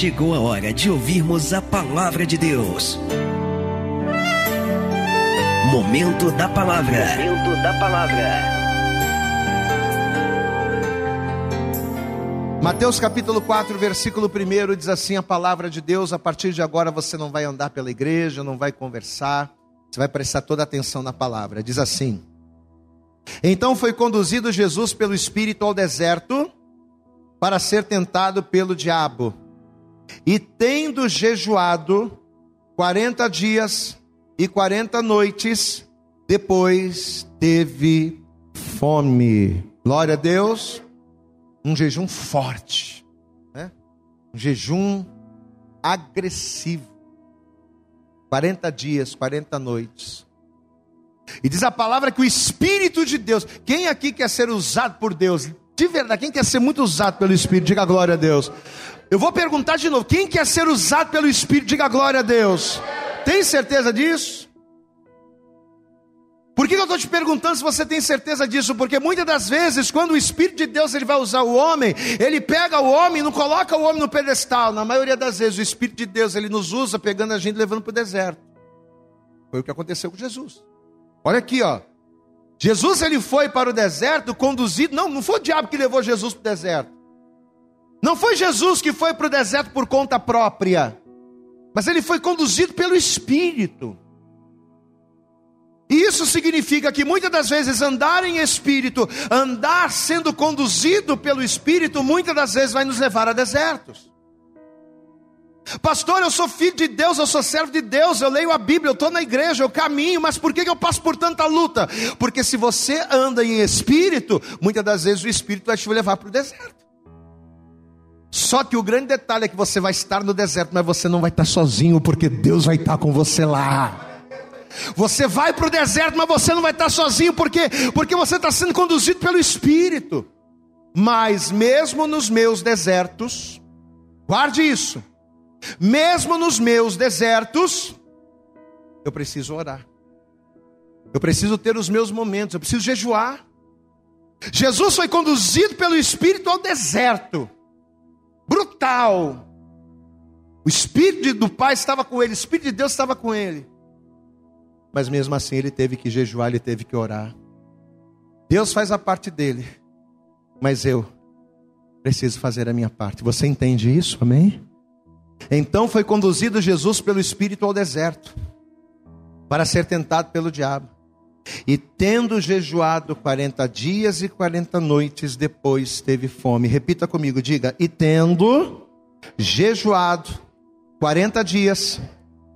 chegou a hora de ouvirmos a palavra de Deus. Momento da palavra. Momento da palavra. Mateus capítulo 4, versículo 1 diz assim: A palavra de Deus, a partir de agora você não vai andar pela igreja, não vai conversar, você vai prestar toda a atenção na palavra. Diz assim: Então foi conduzido Jesus pelo Espírito ao deserto para ser tentado pelo diabo. E tendo jejuado 40 dias e 40 noites, depois teve fome. Glória a Deus. Um jejum forte, né? um jejum agressivo. 40 dias, 40 noites. E diz a palavra que o Espírito de Deus, quem aqui quer ser usado por Deus? De verdade, quem quer ser muito usado pelo Espírito, diga glória a Deus. Eu vou perguntar de novo: quem quer ser usado pelo Espírito, diga glória a Deus. Tem certeza disso? Por que eu estou te perguntando se você tem certeza disso? Porque muitas das vezes, quando o Espírito de Deus ele vai usar o homem, ele pega o homem não coloca o homem no pedestal. Na maioria das vezes, o Espírito de Deus ele nos usa pegando a gente e levando para o deserto. Foi o que aconteceu com Jesus. Olha aqui, ó. Jesus ele foi para o deserto conduzido. Não, não foi o diabo que levou Jesus para o deserto. Não foi Jesus que foi para o deserto por conta própria. Mas ele foi conduzido pelo Espírito. E isso significa que muitas das vezes andar em espírito, andar sendo conduzido pelo espírito, muitas das vezes vai nos levar a desertos. Pastor, eu sou filho de Deus, eu sou servo de Deus, eu leio a Bíblia, eu estou na igreja, eu caminho, mas por que eu passo por tanta luta? Porque se você anda em espírito, muitas das vezes o espírito vai te levar para o deserto. Só que o grande detalhe é que você vai estar no deserto, mas você não vai estar sozinho, porque Deus vai estar com você lá. Você vai para o deserto, mas você não vai estar sozinho, porque porque você está sendo conduzido pelo Espírito. Mas mesmo nos meus desertos, guarde isso. Mesmo nos meus desertos, eu preciso orar. Eu preciso ter os meus momentos, eu preciso jejuar. Jesus foi conduzido pelo Espírito ao deserto. Brutal. O Espírito do Pai estava com ele, o Espírito de Deus estava com ele. Mas mesmo assim ele teve que jejuar, ele teve que orar. Deus faz a parte dele, mas eu preciso fazer a minha parte. Você entende isso? Amém? Então foi conduzido Jesus pelo Espírito ao deserto, para ser tentado pelo diabo. E tendo jejuado 40 dias e 40 noites, depois teve fome. Repita comigo, diga: e tendo jejuado 40 dias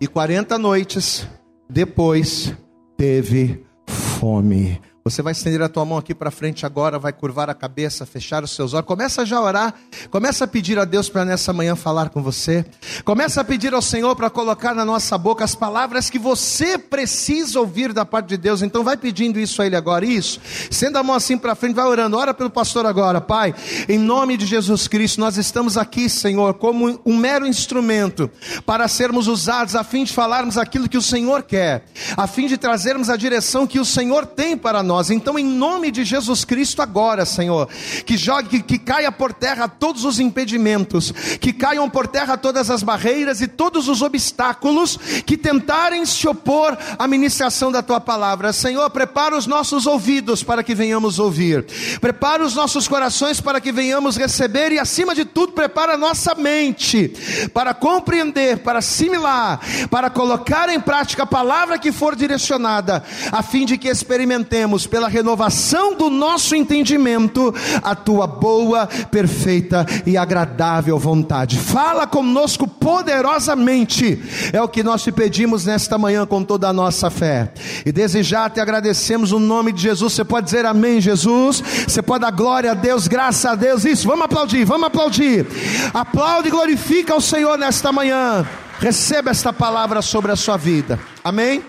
e 40 noites, depois teve fome. Você vai estender a tua mão aqui para frente agora, vai curvar a cabeça, fechar os seus olhos. Começa já a orar. Começa a pedir a Deus para nessa manhã falar com você. Começa a pedir ao Senhor para colocar na nossa boca as palavras que você precisa ouvir da parte de Deus. Então vai pedindo isso a Ele agora. Isso. Sendo a mão assim para frente, vai orando. Ora pelo pastor agora, Pai. Em nome de Jesus Cristo, nós estamos aqui, Senhor, como um mero instrumento para sermos usados a fim de falarmos aquilo que o Senhor quer, a fim de trazermos a direção que o Senhor tem para nós nós. Então, em nome de Jesus Cristo, agora, Senhor, que jogue, que, que caia por terra todos os impedimentos, que caiam por terra todas as barreiras e todos os obstáculos que tentarem se opor à ministração da tua palavra. Senhor, prepara os nossos ouvidos para que venhamos ouvir, prepara os nossos corações para que venhamos receber e, acima de tudo, prepara a nossa mente para compreender, para assimilar, para colocar em prática a palavra que for direcionada, a fim de que experimentemos pela renovação do nosso entendimento, a tua boa, perfeita e agradável vontade. Fala conosco poderosamente, é o que nós te pedimos nesta manhã com toda a nossa fé. E desejar te agradecemos o nome de Jesus. Você pode dizer amém, Jesus? Você pode dar glória a Deus, graças a Deus. Isso, vamos aplaudir, vamos aplaudir. Aplaude e glorifica o Senhor nesta manhã. Receba esta palavra sobre a sua vida. Amém?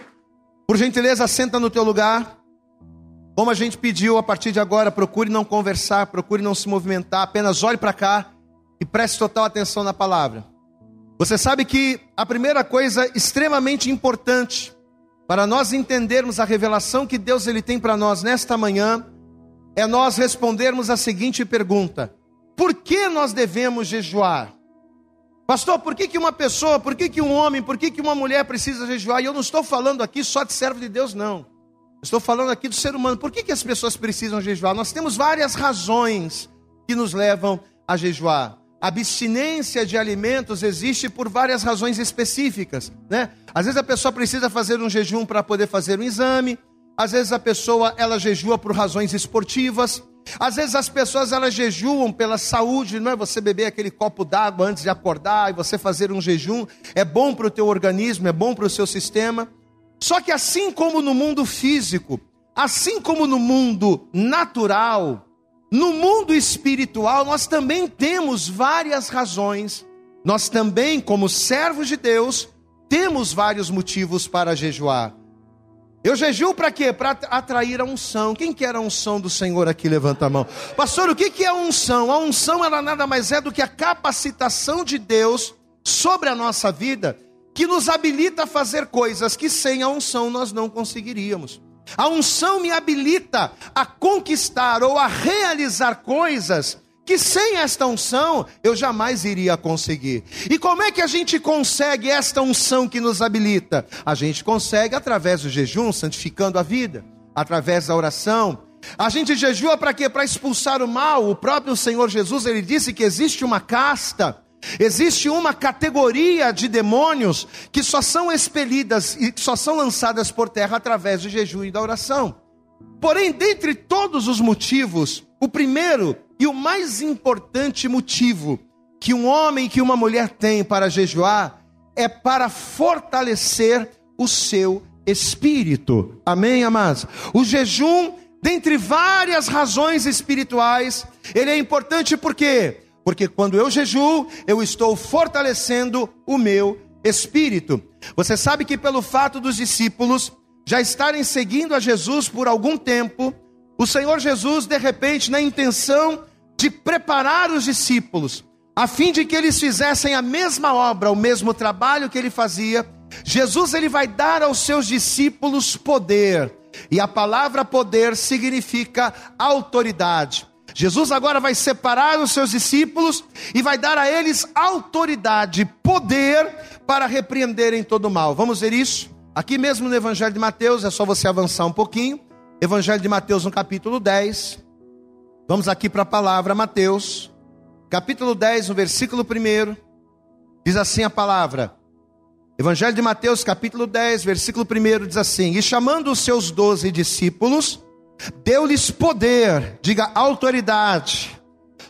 Por gentileza, senta no teu lugar. Como a gente pediu a partir de agora, procure não conversar, procure não se movimentar, apenas olhe para cá e preste total atenção na palavra. Você sabe que a primeira coisa extremamente importante para nós entendermos a revelação que Deus ele tem para nós nesta manhã é nós respondermos a seguinte pergunta: Por que nós devemos jejuar? Pastor, por que, que uma pessoa, por que, que um homem, por que, que uma mulher precisa jejuar? E eu não estou falando aqui só de servo de Deus, não. Estou falando aqui do ser humano. Por que, que as pessoas precisam jejuar? Nós temos várias razões que nos levam a jejuar. A abstinência de alimentos existe por várias razões específicas, né? Às vezes a pessoa precisa fazer um jejum para poder fazer um exame, às vezes a pessoa ela jejua por razões esportivas, às vezes as pessoas elas jejuam pela saúde, não é? Você beber aquele copo d'água antes de acordar e você fazer um jejum é bom para o teu organismo, é bom para o seu sistema. Só que assim como no mundo físico, assim como no mundo natural, no mundo espiritual nós também temos várias razões. Nós também, como servos de Deus, temos vários motivos para jejuar. Eu jejuo para quê? Para atrair a unção. Quem quer a unção do Senhor aqui? Levanta a mão. Pastor, o que é a unção? A unção ela nada mais é do que a capacitação de Deus sobre a nossa vida, que nos habilita a fazer coisas que sem a unção nós não conseguiríamos. A unção me habilita a conquistar ou a realizar coisas que sem esta unção eu jamais iria conseguir. E como é que a gente consegue esta unção que nos habilita? A gente consegue através do jejum, santificando a vida, através da oração. A gente jejua para quê? Para expulsar o mal. O próprio Senhor Jesus, ele disse que existe uma casta, existe uma categoria de demônios que só são expelidas e só são lançadas por terra através do jejum e da oração. Porém, dentre todos os motivos, o primeiro e o mais importante motivo que um homem que uma mulher tem para jejuar é para fortalecer o seu espírito. Amém, amados? O jejum, dentre várias razões espirituais, ele é importante por quê? Porque quando eu jejuo, eu estou fortalecendo o meu espírito. Você sabe que pelo fato dos discípulos já estarem seguindo a Jesus por algum tempo, o Senhor Jesus, de repente, na intenção de preparar os discípulos, a fim de que eles fizessem a mesma obra, o mesmo trabalho que ele fazia, Jesus ele vai dar aos seus discípulos poder. E a palavra poder significa autoridade. Jesus agora vai separar os seus discípulos e vai dar a eles autoridade, poder para repreenderem todo o mal. Vamos ver isso? Aqui mesmo no Evangelho de Mateus, é só você avançar um pouquinho. Evangelho de Mateus, no capítulo 10. Vamos aqui para a palavra, Mateus, capítulo 10, no versículo 1. Diz assim a palavra. Evangelho de Mateus, capítulo 10, versículo 1 diz assim: E chamando os seus doze discípulos, deu-lhes poder, diga autoridade,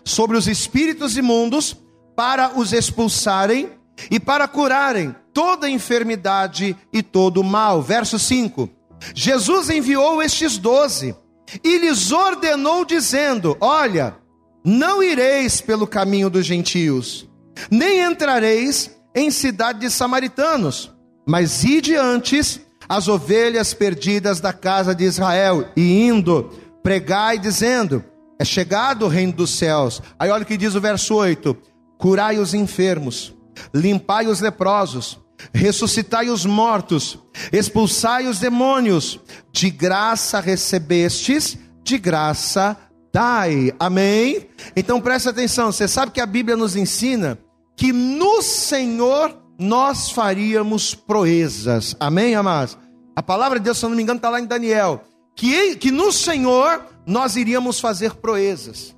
sobre os espíritos imundos, para os expulsarem e para curarem toda enfermidade e todo mal. Verso 5: Jesus enviou estes doze e lhes ordenou, dizendo: Olha, não ireis pelo caminho dos gentios, nem entrareis em cidade de samaritanos, mas ide antes as ovelhas perdidas da casa de Israel, e indo, pregai, dizendo: É chegado o reino dos céus. Aí olha o que diz o verso 8: Curai os enfermos, limpai os leprosos ressuscitai os mortos, expulsai os demônios, de graça recebestes, de graça dai. Amém? Então presta atenção, você sabe que a Bíblia nos ensina que no Senhor nós faríamos proezas. Amém, amados? A palavra de Deus, se eu não me engano, está lá em Daniel. Que, que no Senhor nós iríamos fazer proezas.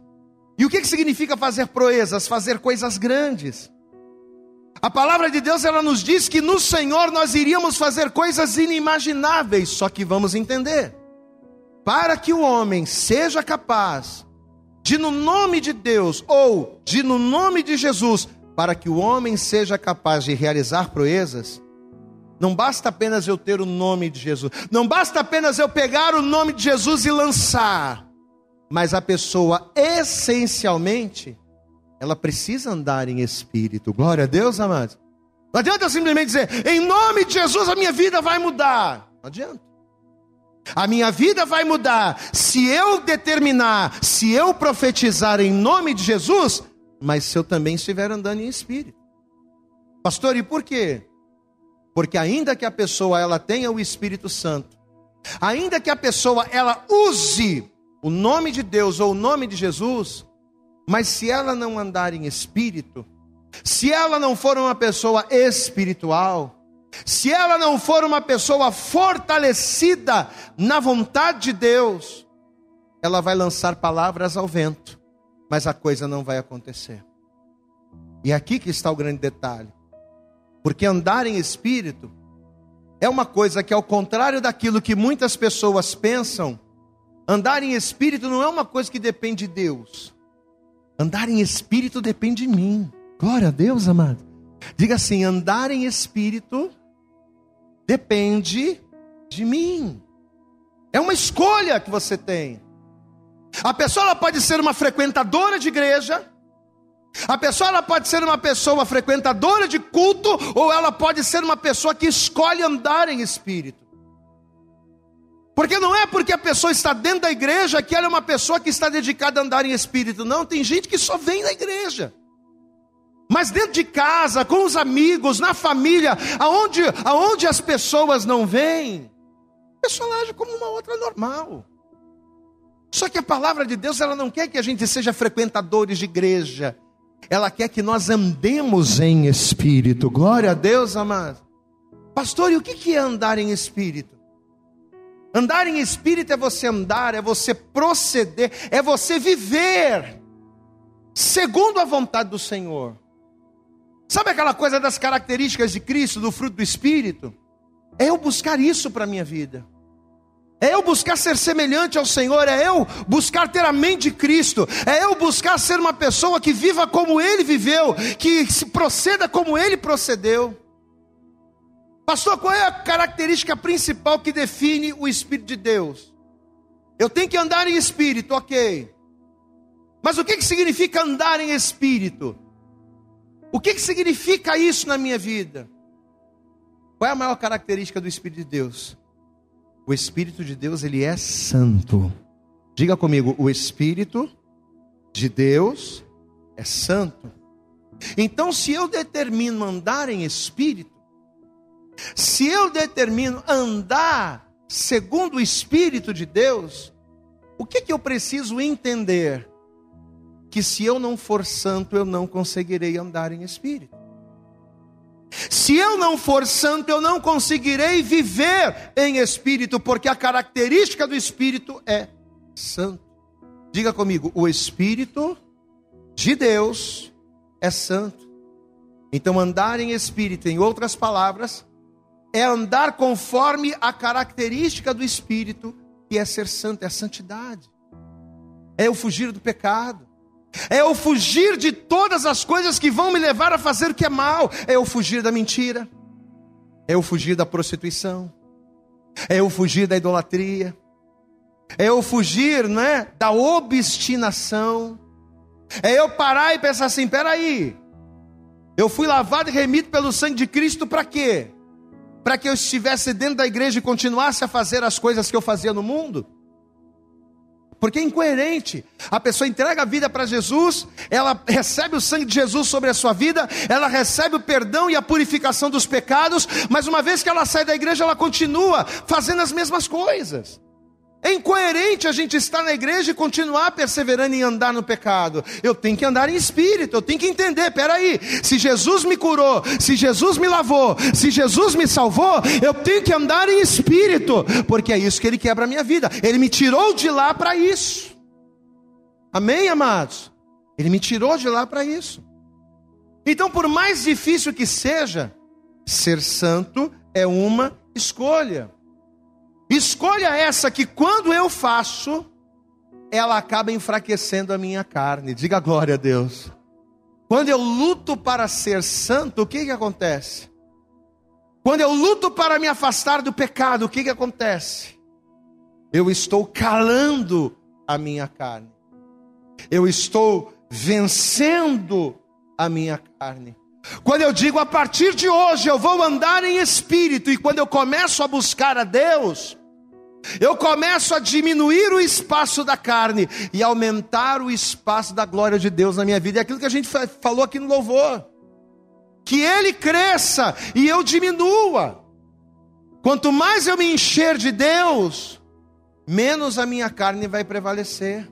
E o que, que significa fazer proezas? Fazer coisas grandes. A palavra de Deus ela nos diz que no Senhor nós iríamos fazer coisas inimagináveis, só que vamos entender. Para que o homem seja capaz de no nome de Deus ou de no nome de Jesus, para que o homem seja capaz de realizar proezas, não basta apenas eu ter o nome de Jesus, não basta apenas eu pegar o nome de Jesus e lançar, mas a pessoa essencialmente ela precisa andar em espírito. Glória a Deus, amados. Não adianta simplesmente dizer, em nome de Jesus a minha vida vai mudar. Não adianta. A minha vida vai mudar se eu determinar, se eu profetizar em nome de Jesus, mas se eu também estiver andando em espírito. Pastor, e por quê? Porque ainda que a pessoa ela tenha o Espírito Santo, ainda que a pessoa ela use o nome de Deus ou o nome de Jesus, mas se ela não andar em espírito, se ela não for uma pessoa espiritual, se ela não for uma pessoa fortalecida na vontade de Deus, ela vai lançar palavras ao vento, mas a coisa não vai acontecer. E é aqui que está o grande detalhe. Porque andar em espírito é uma coisa que, ao contrário daquilo que muitas pessoas pensam, andar em espírito não é uma coisa que depende de Deus. Andar em espírito depende de mim. Glória a Deus, amado. Diga assim: andar em espírito depende de mim. É uma escolha que você tem. A pessoa pode ser uma frequentadora de igreja, a pessoa ela pode ser uma pessoa frequentadora de culto, ou ela pode ser uma pessoa que escolhe andar em espírito. Porque não é porque a pessoa está dentro da igreja que ela é uma pessoa que está dedicada a andar em espírito. Não, tem gente que só vem na igreja. Mas dentro de casa, com os amigos, na família, aonde, aonde as pessoas não vêm, a pessoa age como uma outra normal. Só que a palavra de Deus, ela não quer que a gente seja frequentadores de igreja. Ela quer que nós andemos em espírito. Glória a Deus, amado. Pastor, e o que é andar em espírito? Andar em espírito é você andar, é você proceder, é você viver segundo a vontade do Senhor. Sabe aquela coisa das características de Cristo, do fruto do espírito? É eu buscar isso para a minha vida. É eu buscar ser semelhante ao Senhor, é eu buscar ter a mente de Cristo, é eu buscar ser uma pessoa que viva como Ele viveu, que proceda como Ele procedeu. Pastor, qual é a característica principal que define o Espírito de Deus? Eu tenho que andar em espírito, ok. Mas o que, que significa andar em espírito? O que, que significa isso na minha vida? Qual é a maior característica do Espírito de Deus? O Espírito de Deus, ele é santo. Diga comigo, o Espírito de Deus é santo. Então, se eu determino andar em espírito, se eu determino andar segundo o Espírito de Deus, o que, que eu preciso entender? Que se eu não for santo, eu não conseguirei andar em Espírito. Se eu não for santo, eu não conseguirei viver em Espírito, porque a característica do Espírito é santo. Diga comigo, o Espírito de Deus é santo. Então, andar em Espírito, em outras palavras, é andar conforme a característica do Espírito, que é ser santo, é a santidade, é eu fugir do pecado, é eu fugir de todas as coisas que vão me levar a fazer o que é mal, é eu fugir da mentira, é eu fugir da prostituição, é eu fugir da idolatria, é eu fugir né, da obstinação, é eu parar e pensar assim: peraí, eu fui lavado e remido pelo sangue de Cristo para quê? para que eu estivesse dentro da igreja e continuasse a fazer as coisas que eu fazia no mundo? Porque é incoerente. A pessoa entrega a vida para Jesus, ela recebe o sangue de Jesus sobre a sua vida, ela recebe o perdão e a purificação dos pecados, mas uma vez que ela sai da igreja, ela continua fazendo as mesmas coisas. É incoerente a gente estar na igreja e continuar perseverando em andar no pecado. Eu tenho que andar em espírito, eu tenho que entender, peraí, se Jesus me curou, se Jesus me lavou, se Jesus me salvou, eu tenho que andar em espírito, porque é isso que Ele quebra a minha vida. Ele me tirou de lá para isso. Amém, amados? Ele me tirou de lá para isso. Então, por mais difícil que seja, ser santo é uma escolha. Escolha essa que quando eu faço, ela acaba enfraquecendo a minha carne. Diga glória a Deus. Quando eu luto para ser santo, o que, que acontece? Quando eu luto para me afastar do pecado, o que, que acontece? Eu estou calando a minha carne. Eu estou vencendo a minha carne. Quando eu digo a partir de hoje eu vou andar em espírito, e quando eu começo a buscar a Deus, eu começo a diminuir o espaço da carne e aumentar o espaço da glória de Deus na minha vida. É aquilo que a gente falou aqui no louvor. Que ele cresça e eu diminua. Quanto mais eu me encher de Deus, menos a minha carne vai prevalecer.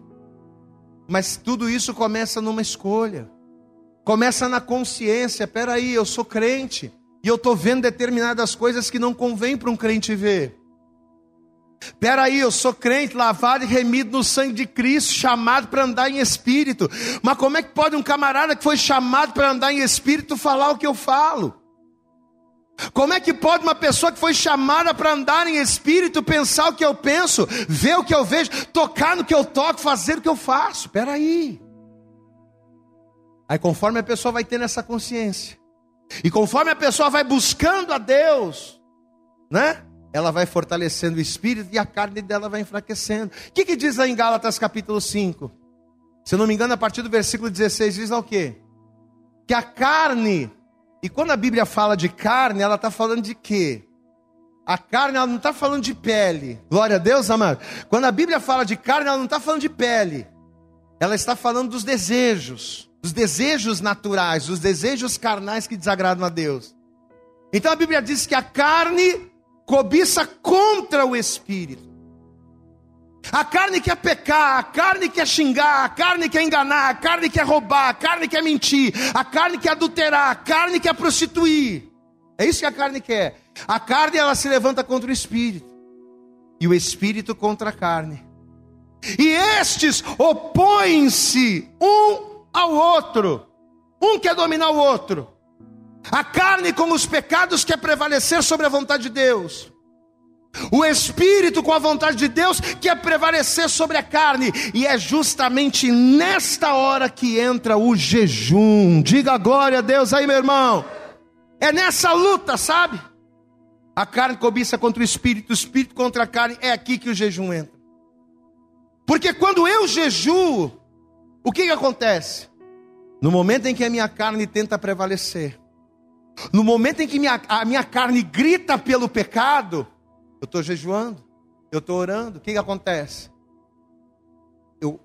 Mas tudo isso começa numa escolha. Começa na consciência, peraí, eu sou crente e eu estou vendo determinadas coisas que não convém para um crente ver. Peraí, eu sou crente, lavado e remido no sangue de Cristo, chamado para andar em espírito. Mas como é que pode um camarada que foi chamado para andar em espírito falar o que eu falo? Como é que pode uma pessoa que foi chamada para andar em espírito pensar o que eu penso, ver o que eu vejo, tocar no que eu toco, fazer o que eu faço? Peraí. Aí conforme a pessoa vai tendo essa consciência, e conforme a pessoa vai buscando a Deus, né? Ela vai fortalecendo o espírito e a carne dela vai enfraquecendo. O que, que diz lá em Gálatas capítulo 5? Se eu não me engano, a partir do versículo 16 diz lá o quê? Que a carne, e quando a Bíblia fala de carne, ela está falando de quê? A carne, ela não está falando de pele. Glória a Deus, amado. Quando a Bíblia fala de carne, ela não está falando de pele. Ela está falando dos desejos, dos desejos naturais, dos desejos carnais que desagradam a Deus. Então a Bíblia diz que a carne cobiça contra o espírito. A carne quer pecar, a carne quer xingar, a carne quer enganar, a carne quer roubar, a carne quer mentir, a carne quer adulterar, a carne quer prostituir. É isso que a carne quer. A carne ela se levanta contra o espírito e o espírito contra a carne. E estes opõem-se um ao outro. Um quer dominar o outro. A carne, com os pecados, quer prevalecer sobre a vontade de Deus. O espírito, com a vontade de Deus, quer prevalecer sobre a carne. E é justamente nesta hora que entra o jejum. Diga glória a Deus aí, meu irmão. É nessa luta, sabe? A carne cobiça contra o espírito, o espírito contra a carne. É aqui que o jejum entra. Porque quando eu jejuo, o que, que acontece? No momento em que a minha carne tenta prevalecer, no momento em que minha, a minha carne grita pelo pecado, eu estou jejuando, eu estou orando, o que, que acontece? Eu,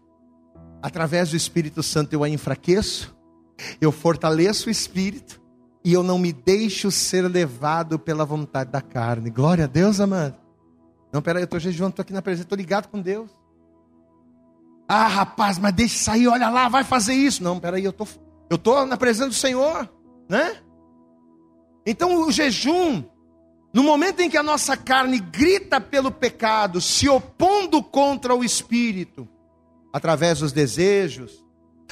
através do Espírito Santo, eu a enfraqueço, eu fortaleço o Espírito e eu não me deixo ser levado pela vontade da carne. Glória a Deus, amado. Não, peraí, eu estou jejuando, estou aqui na presença, estou ligado com Deus. Ah, rapaz, mas deixa sair, olha lá, vai fazer isso. Não, peraí, eu tô, eu tô na presença do Senhor, né? Então o jejum, no momento em que a nossa carne grita pelo pecado, se opondo contra o espírito, através dos desejos,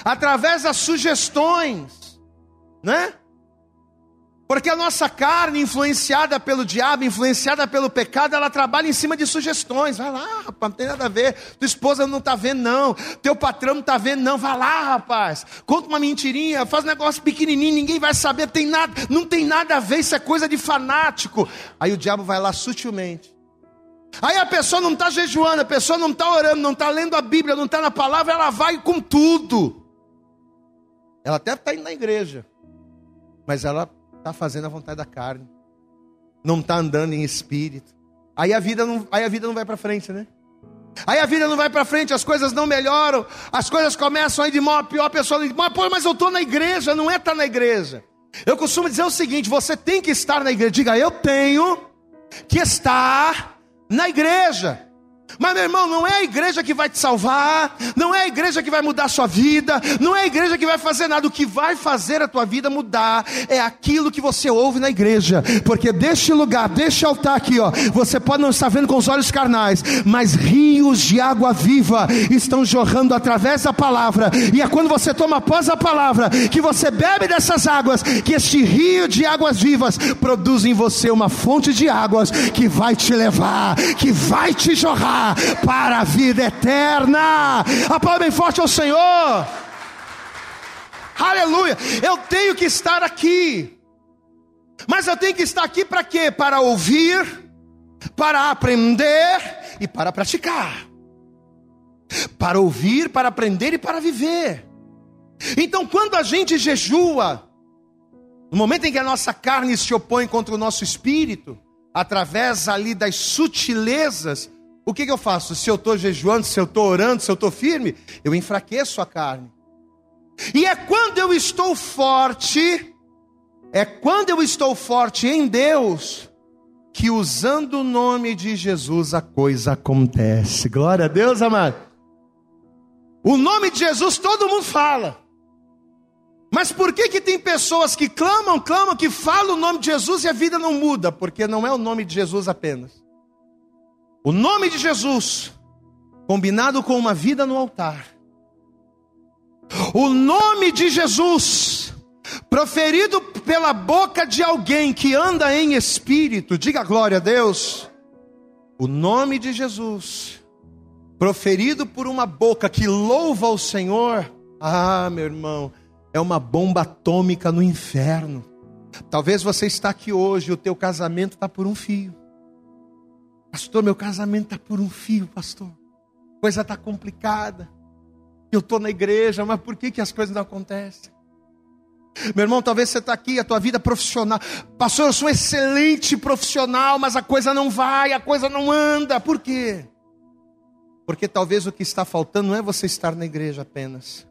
através das sugestões, né? Porque a nossa carne, influenciada pelo diabo, influenciada pelo pecado, ela trabalha em cima de sugestões. Vai lá, rapaz, não tem nada a ver. Tua esposa não está vendo, não. Teu patrão não está vendo, não. Vai lá, rapaz. Conta uma mentirinha, faz um negócio pequenininho, ninguém vai saber. Tem nada, não tem nada a ver, isso é coisa de fanático. Aí o diabo vai lá sutilmente. Aí a pessoa não está jejuando, a pessoa não está orando, não está lendo a Bíblia, não está na palavra, ela vai com tudo. Ela até está indo na igreja, mas ela está fazendo a vontade da carne, não está andando em espírito. Aí a vida não, aí a vida não vai para frente, né? Aí a vida não vai para frente, as coisas não melhoram, as coisas começam a ir de mal a pior, a pessoa diz, mas, pô, mas eu estou na igreja, não é estar tá na igreja. Eu costumo dizer o seguinte: você tem que estar na igreja. Diga, eu tenho que estar na igreja. Mas, meu irmão, não é a igreja que vai te salvar, não é a igreja que vai mudar a sua vida, não é a igreja que vai fazer nada. O que vai fazer a tua vida mudar é aquilo que você ouve na igreja. Porque deste lugar, deste altar aqui, ó, você pode não estar vendo com os olhos carnais, mas rios de água viva estão jorrando através da palavra. E é quando você toma após a palavra, que você bebe dessas águas, que este rio de águas vivas produz em você uma fonte de águas que vai te levar, que vai te jorrar para a vida eterna. Aplauda bem forte ao Senhor. Aleluia. Eu tenho que estar aqui. Mas eu tenho que estar aqui para quê? Para ouvir, para aprender e para praticar. Para ouvir, para aprender e para viver. Então, quando a gente jejua, no momento em que a nossa carne se opõe contra o nosso espírito, através ali das sutilezas o que, que eu faço? Se eu estou jejuando, se eu estou orando, se eu estou firme, eu enfraqueço a carne. E é quando eu estou forte, é quando eu estou forte em Deus, que usando o nome de Jesus a coisa acontece. Glória a Deus, amado. O nome de Jesus todo mundo fala. Mas por que que tem pessoas que clamam, clamam, que falam o nome de Jesus e a vida não muda? Porque não é o nome de Jesus apenas. O nome de Jesus, combinado com uma vida no altar. O nome de Jesus, proferido pela boca de alguém que anda em espírito, diga glória a Deus. O nome de Jesus, proferido por uma boca que louva o Senhor, ah, meu irmão, é uma bomba atômica no inferno. Talvez você está aqui hoje o teu casamento está por um fio. Pastor, meu casamento está por um fio, pastor. Coisa está complicada. Eu estou na igreja, mas por que, que as coisas não acontecem? Meu irmão, talvez você está aqui, a tua vida profissional. Pastor, eu sou um excelente profissional, mas a coisa não vai, a coisa não anda. Por quê? Porque talvez o que está faltando não é você estar na igreja apenas.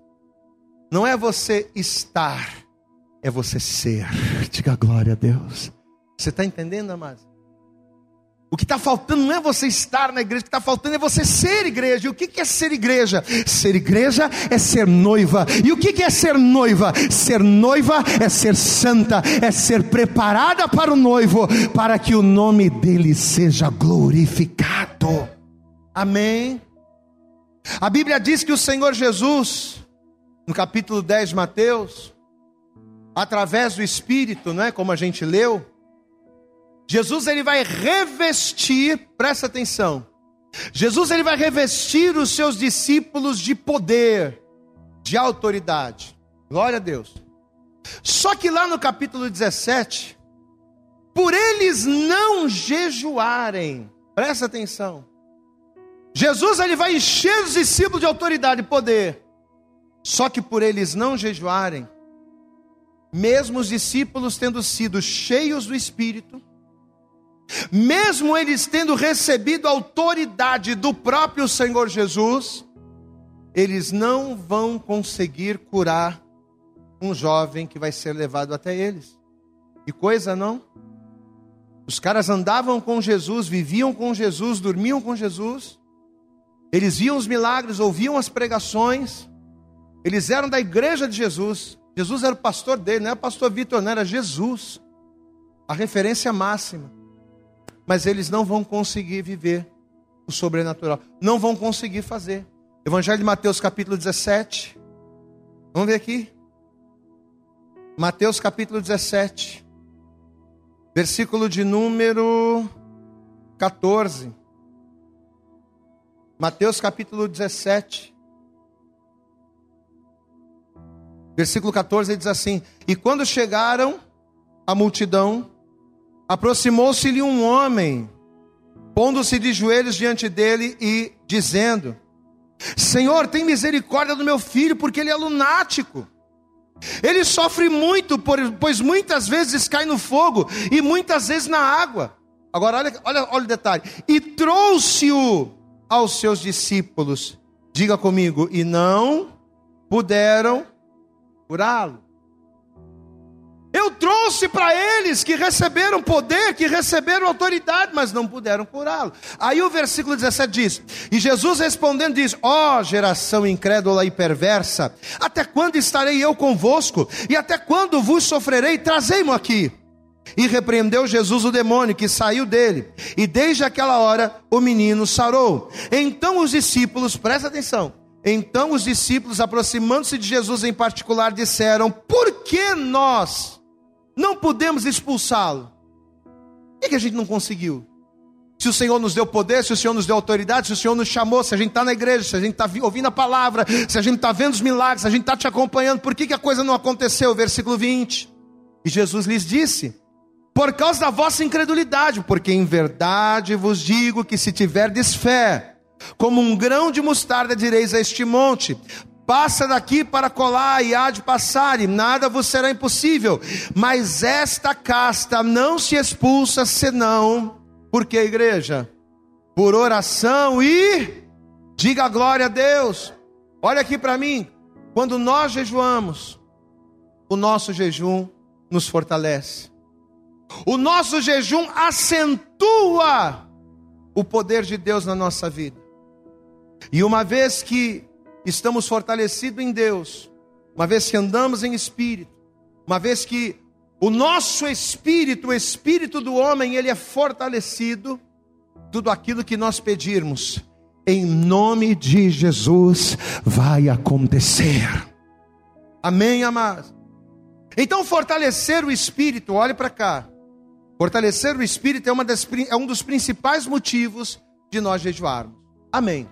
Não é você estar, é você ser. Diga glória a Deus. Você está entendendo, amado? O que está faltando não é você estar na igreja, o que está faltando é você ser igreja. E o que é ser igreja? Ser igreja é ser noiva. E o que é ser noiva? Ser noiva é ser santa, é ser preparada para o noivo, para que o nome dele seja glorificado. Amém. A Bíblia diz que o Senhor Jesus, no capítulo 10 de Mateus, através do Espírito, não é? Como a gente leu, Jesus ele vai revestir, presta atenção. Jesus ele vai revestir os seus discípulos de poder, de autoridade. Glória a Deus. Só que lá no capítulo 17, por eles não jejuarem, presta atenção. Jesus ele vai encher os discípulos de autoridade e poder. Só que por eles não jejuarem, mesmo os discípulos tendo sido cheios do Espírito, mesmo eles tendo recebido autoridade do próprio Senhor Jesus, eles não vão conseguir curar um jovem que vai ser levado até eles. Que coisa não? Os caras andavam com Jesus, viviam com Jesus, dormiam com Jesus, eles viam os milagres, ouviam as pregações, eles eram da igreja de Jesus. Jesus era o pastor dele, não era o pastor Vitor, não era Jesus, a referência máxima mas eles não vão conseguir viver o sobrenatural. Não vão conseguir fazer. Evangelho de Mateus, capítulo 17. Vamos ver aqui. Mateus, capítulo 17. Versículo de número 14. Mateus, capítulo 17. Versículo 14 ele diz assim: E quando chegaram a multidão, Aproximou-se-lhe um homem, pondo-se de joelhos diante dele e dizendo: Senhor, tem misericórdia do meu filho, porque ele é lunático. Ele sofre muito, pois muitas vezes cai no fogo e muitas vezes na água. Agora, olha, olha, olha o detalhe. E trouxe-o aos seus discípulos. Diga comigo, e não puderam curá-lo. Eu trouxe para eles que receberam poder, que receberam autoridade, mas não puderam curá-lo. Aí o versículo 17 diz: E Jesus respondendo diz: Ó oh, geração incrédula e perversa, até quando estarei eu convosco? E até quando vos sofrerei? Trazei-mo aqui. E repreendeu Jesus o demônio que saiu dele. E desde aquela hora o menino sarou. Então os discípulos, presta atenção. Então os discípulos, aproximando-se de Jesus em particular, disseram: Por que nós? Não podemos expulsá-lo. Por que a gente não conseguiu? Se o Senhor nos deu poder, se o Senhor nos deu autoridade, se o Senhor nos chamou, se a gente está na igreja, se a gente está ouvindo a palavra, se a gente está vendo os milagres, se a gente está te acompanhando, por que, que a coisa não aconteceu? Versículo 20. E Jesus lhes disse: Por causa da vossa incredulidade, porque em verdade vos digo que se tiverdes fé, como um grão de mostarda direis a este monte, Passa daqui para colar e há de passar, e nada vos será impossível. Mas esta casta não se expulsa senão, porque igreja? Por oração e diga glória a Deus. Olha aqui para mim, quando nós jejuamos, o nosso jejum nos fortalece. O nosso jejum acentua o poder de Deus na nossa vida. E uma vez que estamos fortalecidos em Deus, uma vez que andamos em espírito, uma vez que o nosso espírito, o espírito do homem, ele é fortalecido, tudo aquilo que nós pedirmos, em nome de Jesus, vai acontecer. Amém, amados? Então, fortalecer o espírito, olhe para cá. Fortalecer o espírito é, das, é um dos principais motivos de nós jejuarmos. Amém.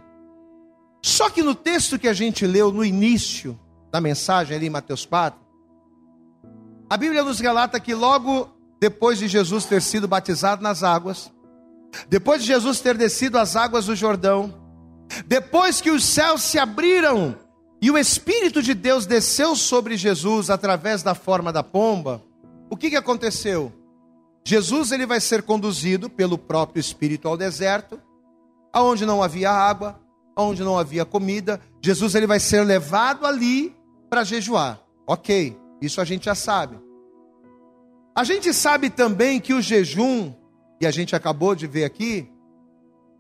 Só que no texto que a gente leu no início da mensagem ali em Mateus 4, a Bíblia nos relata que logo depois de Jesus ter sido batizado nas águas, depois de Jesus ter descido as águas do Jordão, depois que os céus se abriram e o Espírito de Deus desceu sobre Jesus através da forma da pomba, o que, que aconteceu? Jesus ele vai ser conduzido pelo próprio Espírito ao deserto, aonde não havia água, aonde não havia comida. Jesus ele vai ser levado ali para jejuar. Ok, isso a gente já sabe. A gente sabe também que o jejum, e a gente acabou de ver aqui,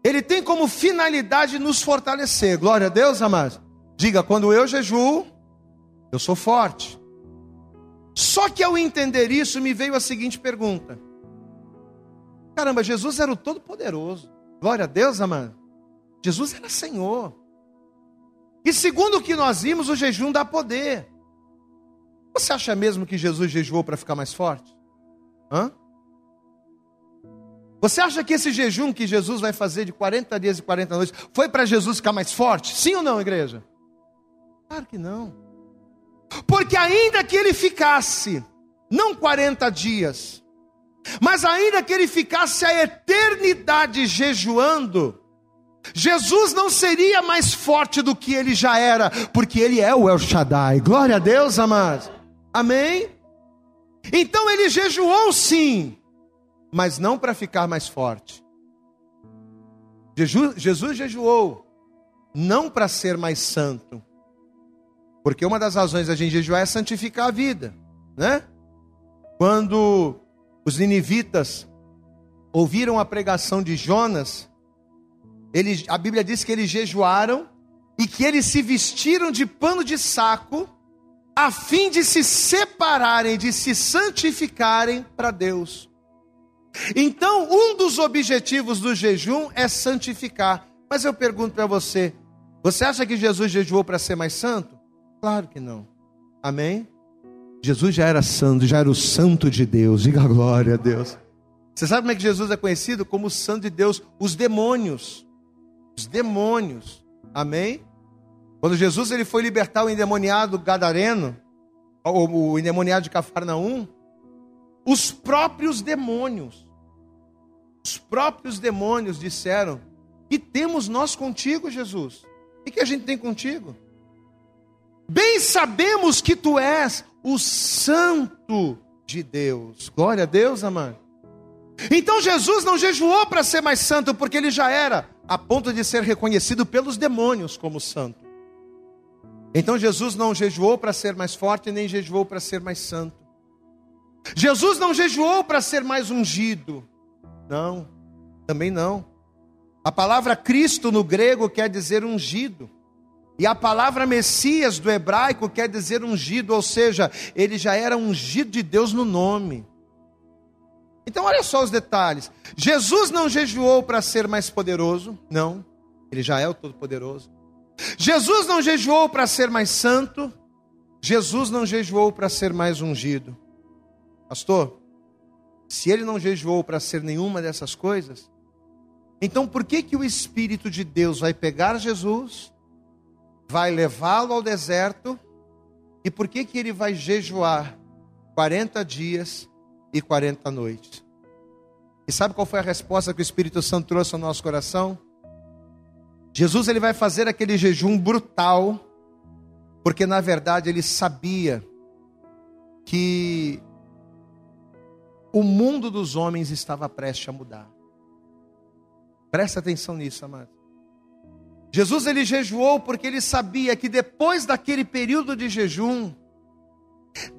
ele tem como finalidade nos fortalecer. Glória a Deus, amados. Diga, quando eu jejuo, eu sou forte. Só que ao entender isso, me veio a seguinte pergunta: Caramba, Jesus era o Todo-Poderoso. Glória a Deus, amado. Jesus era Senhor. E segundo o que nós vimos, o jejum dá poder. Você acha mesmo que Jesus jejuou para ficar mais forte? Hã? Você acha que esse jejum que Jesus vai fazer de 40 dias e 40 noites foi para Jesus ficar mais forte? Sim ou não, igreja? Claro que não. Porque ainda que ele ficasse, não 40 dias, mas ainda que ele ficasse a eternidade jejuando, Jesus não seria mais forte do que ele já era, porque ele é o El Shaddai. Glória a Deus, amados. Amém? Então ele jejuou sim, mas não para ficar mais forte. Jesus, Jesus jejuou não para ser mais santo, porque uma das razões da gente jejuar é santificar a vida, né? Quando os ninivitas ouviram a pregação de Jonas, eles, a Bíblia diz que eles jejuaram e que eles se vestiram de pano de saco, a fim de se separarem, de se santificarem para Deus. Então, um dos objetivos do jejum é santificar. Mas eu pergunto para você: você acha que Jesus jejuou para ser mais santo? Claro que não. Amém? Jesus já era santo, já era o santo de Deus, diga glória a Deus. Você sabe como é que Jesus é conhecido? Como o santo de Deus, os demônios. Os demônios. Amém? Quando Jesus ele foi libertar o endemoniado gadareno, ou o endemoniado de Cafarnaum, os próprios demônios, os próprios demônios disseram: "Que temos nós contigo, Jesus? O que a gente tem contigo? Bem sabemos que tu és o Santo de Deus. Glória a Deus, amado. Então Jesus não jejuou para ser mais santo, porque ele já era, a ponto de ser reconhecido pelos demônios como santo. Então Jesus não jejuou para ser mais forte, nem jejuou para ser mais santo. Jesus não jejuou para ser mais ungido. Não, também não. A palavra Cristo no grego quer dizer ungido. E a palavra Messias do hebraico quer dizer ungido, ou seja, ele já era ungido de Deus no nome. Então, olha só os detalhes. Jesus não jejuou para ser mais poderoso, não, ele já é o Todo-Poderoso. Jesus não jejuou para ser mais santo, Jesus não jejuou para ser mais ungido. Pastor, se ele não jejuou para ser nenhuma dessas coisas, então por que que o Espírito de Deus vai pegar Jesus? vai levá-lo ao deserto. E por que, que ele vai jejuar 40 dias e 40 noites? E sabe qual foi a resposta que o Espírito Santo trouxe ao nosso coração? Jesus ele vai fazer aquele jejum brutal, porque na verdade ele sabia que o mundo dos homens estava prestes a mudar. Presta atenção nisso, amado. Jesus ele jejuou porque ele sabia que depois daquele período de jejum,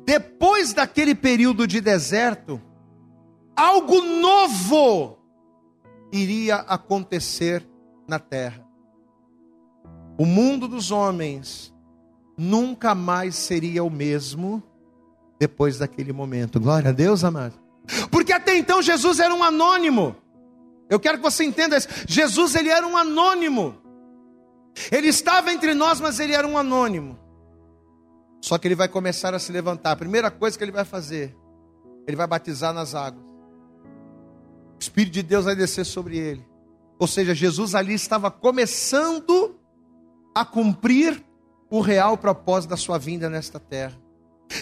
depois daquele período de deserto, algo novo iria acontecer na terra. O mundo dos homens nunca mais seria o mesmo depois daquele momento. Glória a Deus, amado. Porque até então Jesus era um anônimo. Eu quero que você entenda isso. Jesus ele era um anônimo. Ele estava entre nós, mas ele era um anônimo. Só que ele vai começar a se levantar. A primeira coisa que ele vai fazer, ele vai batizar nas águas. O Espírito de Deus vai descer sobre ele. Ou seja, Jesus ali estava começando a cumprir o real propósito da sua vinda nesta terra.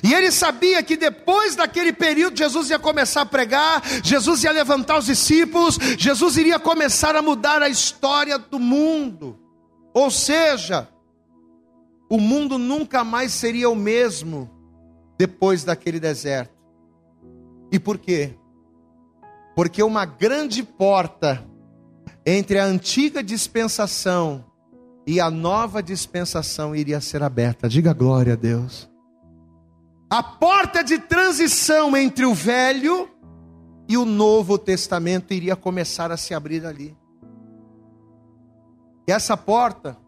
E ele sabia que depois daquele período Jesus ia começar a pregar, Jesus ia levantar os discípulos, Jesus iria começar a mudar a história do mundo. Ou seja, o mundo nunca mais seria o mesmo depois daquele deserto. E por quê? Porque uma grande porta entre a antiga dispensação e a nova dispensação iria ser aberta. Diga glória a Deus. A porta de transição entre o Velho e o Novo Testamento iria começar a se abrir ali. E essa porta,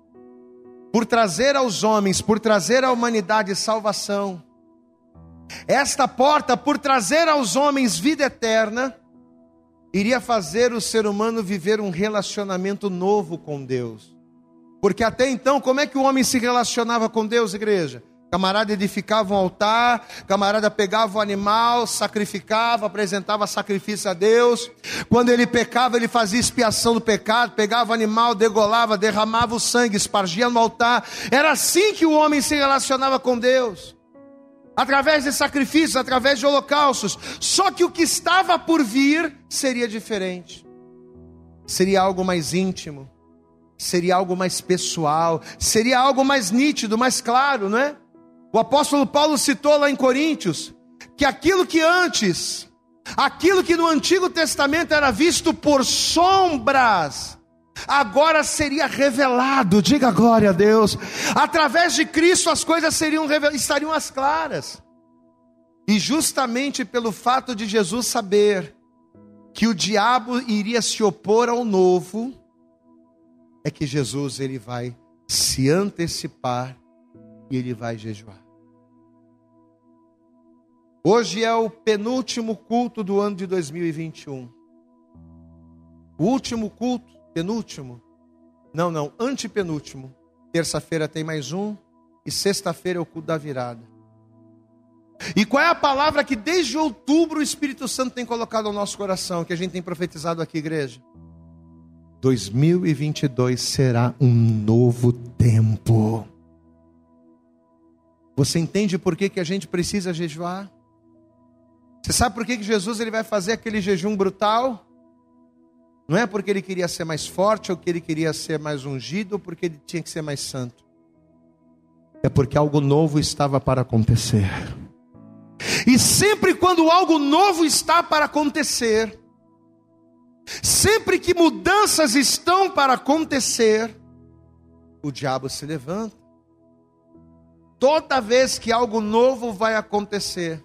por trazer aos homens, por trazer à humanidade salvação, esta porta, por trazer aos homens vida eterna, iria fazer o ser humano viver um relacionamento novo com Deus. Porque até então, como é que o homem se relacionava com Deus, igreja? Camarada edificava um altar, camarada pegava o animal, sacrificava, apresentava sacrifício a Deus. Quando ele pecava, ele fazia expiação do pecado, pegava o animal, degolava, derramava o sangue, espargia no altar. Era assim que o homem se relacionava com Deus através de sacrifícios, através de holocaustos. Só que o que estava por vir seria diferente, seria algo mais íntimo, seria algo mais pessoal, seria algo mais nítido, mais claro, não é? O apóstolo Paulo citou lá em Coríntios que aquilo que antes, aquilo que no Antigo Testamento era visto por sombras, agora seria revelado, diga glória a Deus. Através de Cristo as coisas seriam estariam as claras. E justamente pelo fato de Jesus saber que o diabo iria se opor ao novo, é que Jesus ele vai se antecipar e ele vai jejuar. Hoje é o penúltimo culto do ano de 2021. O último culto penúltimo. Não, não, antepenúltimo. Terça-feira tem mais um e sexta-feira é o culto da virada. E qual é a palavra que desde outubro o Espírito Santo tem colocado ao nosso coração, que a gente tem profetizado aqui, igreja? 2022 será um novo tempo. Você entende por que, que a gente precisa jejuar? Você sabe por que, que Jesus ele vai fazer aquele jejum brutal? Não é porque ele queria ser mais forte, ou que ele queria ser mais ungido, ou porque ele tinha que ser mais santo. É porque algo novo estava para acontecer. E sempre quando algo novo está para acontecer, sempre que mudanças estão para acontecer, o diabo se levanta. Toda vez que algo novo vai acontecer,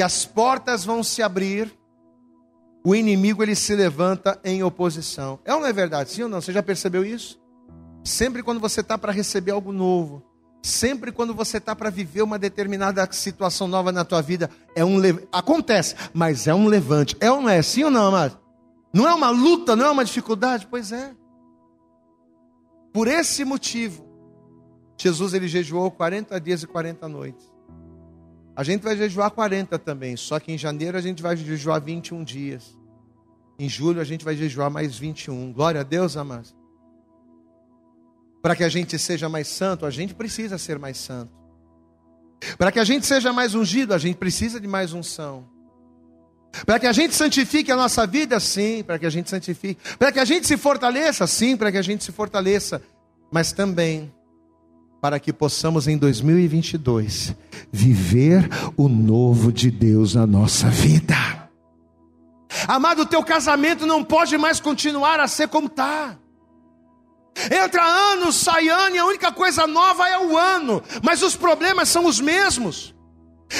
que as portas vão se abrir, o inimigo ele se levanta em oposição. É ou não é verdade? Sim ou não? Você já percebeu isso? Sempre quando você está para receber algo novo, sempre quando você está para viver uma determinada situação nova na tua vida, é um le... acontece, mas é um levante. É ou não é? Sim ou não, amado? Não é uma luta, não é uma dificuldade? Pois é. Por esse motivo, Jesus ele jejuou 40 dias e 40 noites. A gente vai jejuar 40 também, só que em janeiro a gente vai jejuar 21 dias. Em julho a gente vai jejuar mais 21. Glória a Deus, amados. Para que a gente seja mais santo, a gente precisa ser mais santo. Para que a gente seja mais ungido, a gente precisa de mais unção. Para que a gente santifique a nossa vida, sim, para que a gente santifique. Para que a gente se fortaleça, sim, para que a gente se fortaleça. Mas também para que possamos em 2022 viver o novo de Deus na nossa vida. Amado, o teu casamento não pode mais continuar a ser como está. Entra ano, sai ano, e a única coisa nova é o ano, mas os problemas são os mesmos.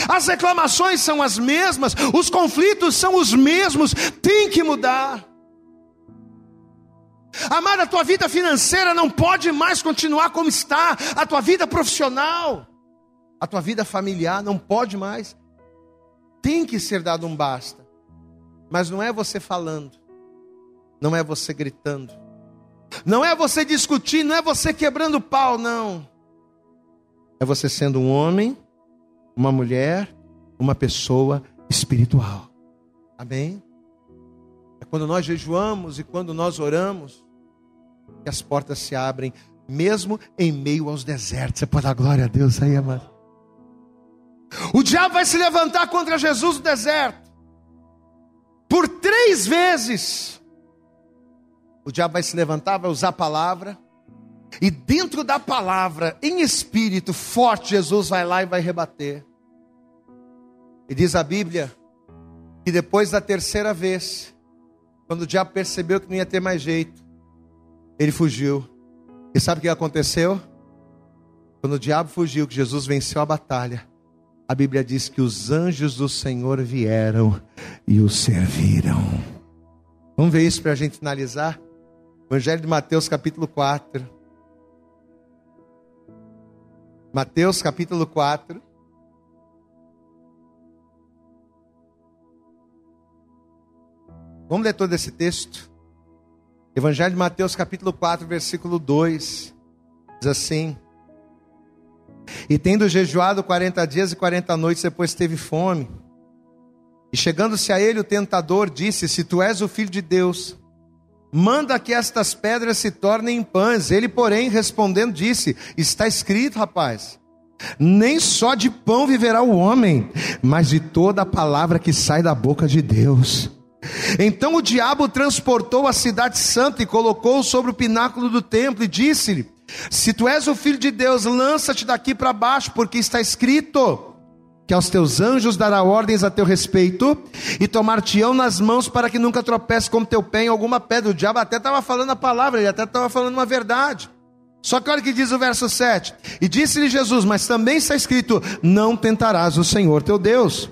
As reclamações são as mesmas, os conflitos são os mesmos, tem que mudar. Amada, a tua vida financeira não pode mais continuar como está, a tua vida profissional, a tua vida familiar não pode mais. Tem que ser dado um basta. Mas não é você falando, não é você gritando, não é você discutindo, não é você quebrando pau, não. É você sendo um homem, uma mulher, uma pessoa espiritual. Amém? É quando nós jejuamos e quando nós oramos que as portas se abrem, mesmo em meio aos desertos. Você pode dar glória a Deus aí, amado. O diabo vai se levantar contra Jesus no deserto. Por três vezes. O diabo vai se levantar, vai usar a palavra. E dentro da palavra, em espírito forte, Jesus vai lá e vai rebater. E diz a Bíblia que depois da terceira vez, quando o diabo percebeu que não ia ter mais jeito, ele fugiu. E sabe o que aconteceu? Quando o diabo fugiu, que Jesus venceu a batalha, a Bíblia diz que os anjos do Senhor vieram e o serviram. Vamos ver isso para a gente finalizar? Evangelho de Mateus, capítulo 4. Mateus, capítulo 4. Vamos ler todo esse texto? Evangelho de Mateus, capítulo 4, versículo 2. Diz assim: e tendo jejuado quarenta dias e quarenta noites, depois teve fome. E chegando-se a ele o tentador, disse: Se tu és o filho de Deus, manda que estas pedras se tornem em pães. Ele, porém, respondendo, disse: Está escrito, rapaz, nem só de pão viverá o homem, mas de toda a palavra que sai da boca de Deus. Então o diabo transportou a cidade santa e colocou sobre o pináculo do templo e disse-lhe: se tu és o filho de Deus, lança-te daqui para baixo, porque está escrito que aos teus anjos dará ordens a teu respeito e tomar-te-ão nas mãos para que nunca tropece com teu pé em alguma pedra. O diabo até estava falando a palavra, ele até estava falando uma verdade. Só que olha o que diz o verso 7: E disse-lhe Jesus, mas também está escrito: Não tentarás o Senhor teu Deus.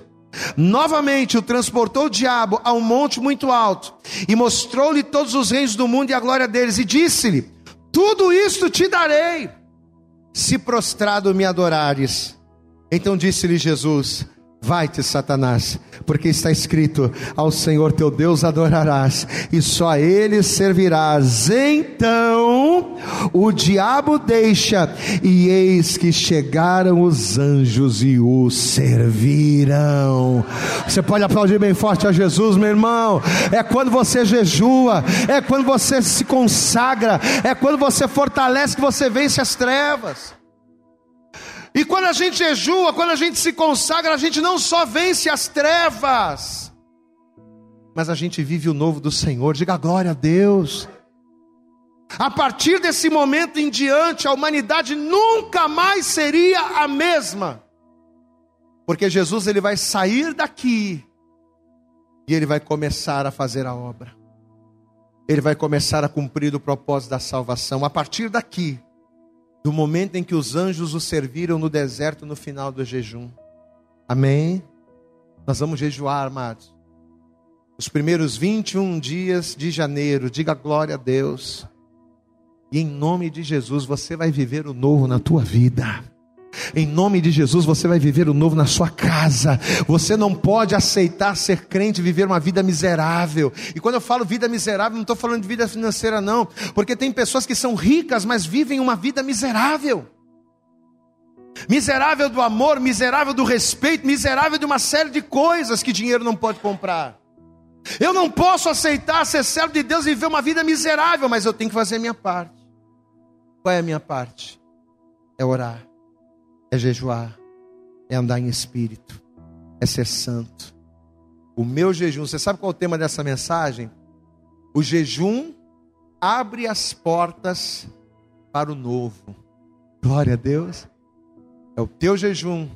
Novamente o transportou o diabo a um monte muito alto e mostrou-lhe todos os reinos do mundo e a glória deles, e disse-lhe: tudo isto te darei, se prostrado me adorares. Então disse-lhe Jesus: Vai-te, Satanás, porque está escrito: Ao Senhor teu Deus adorarás, e só a Ele servirás. Então o diabo deixa, e eis que chegaram os anjos e o serviram. Você pode aplaudir bem forte a Jesus, meu irmão. É quando você jejua, é quando você se consagra, é quando você fortalece que você vence as trevas. E quando a gente jejua, quando a gente se consagra, a gente não só vence as trevas, mas a gente vive o novo do Senhor. Diga glória a Deus. A partir desse momento em diante, a humanidade nunca mais seria a mesma. Porque Jesus ele vai sair daqui e ele vai começar a fazer a obra. Ele vai começar a cumprir o propósito da salvação. A partir daqui, do momento em que os anjos o serviram no deserto no final do jejum. Amém? Nós vamos jejuar, amados. Os primeiros 21 dias de janeiro, diga glória a Deus. E em nome de Jesus, você vai viver o novo na tua vida. Em nome de Jesus, você vai viver o novo na sua casa. Você não pode aceitar ser crente e viver uma vida miserável. E quando eu falo vida miserável, não estou falando de vida financeira, não. Porque tem pessoas que são ricas, mas vivem uma vida miserável. Miserável do amor, miserável do respeito, miserável de uma série de coisas que dinheiro não pode comprar. Eu não posso aceitar ser servo de Deus e viver uma vida miserável, mas eu tenho que fazer a minha parte. Qual é a minha parte? É orar é jejuar, é andar em espírito, é ser santo. O meu jejum, você sabe qual é o tema dessa mensagem? O jejum abre as portas para o novo. Glória a Deus. É o teu jejum,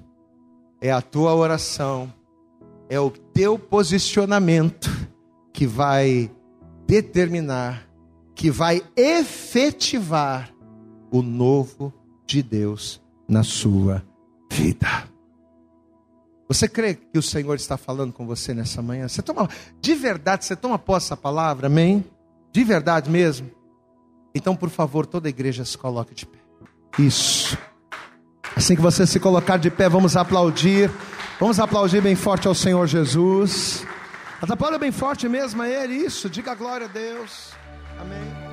é a tua oração, é o teu posicionamento que vai determinar, que vai efetivar o novo de Deus na sua vida. Você crê que o Senhor está falando com você nessa manhã? Você toma, de verdade, você toma posse dessa palavra, amém? De verdade mesmo? Então, por favor, toda a igreja se coloque de pé. Isso. Assim que você se colocar de pé, vamos aplaudir. Vamos aplaudir bem forte ao Senhor Jesus. Aplauda bem forte mesmo a Ele. Isso. Diga glória a Deus. Amém.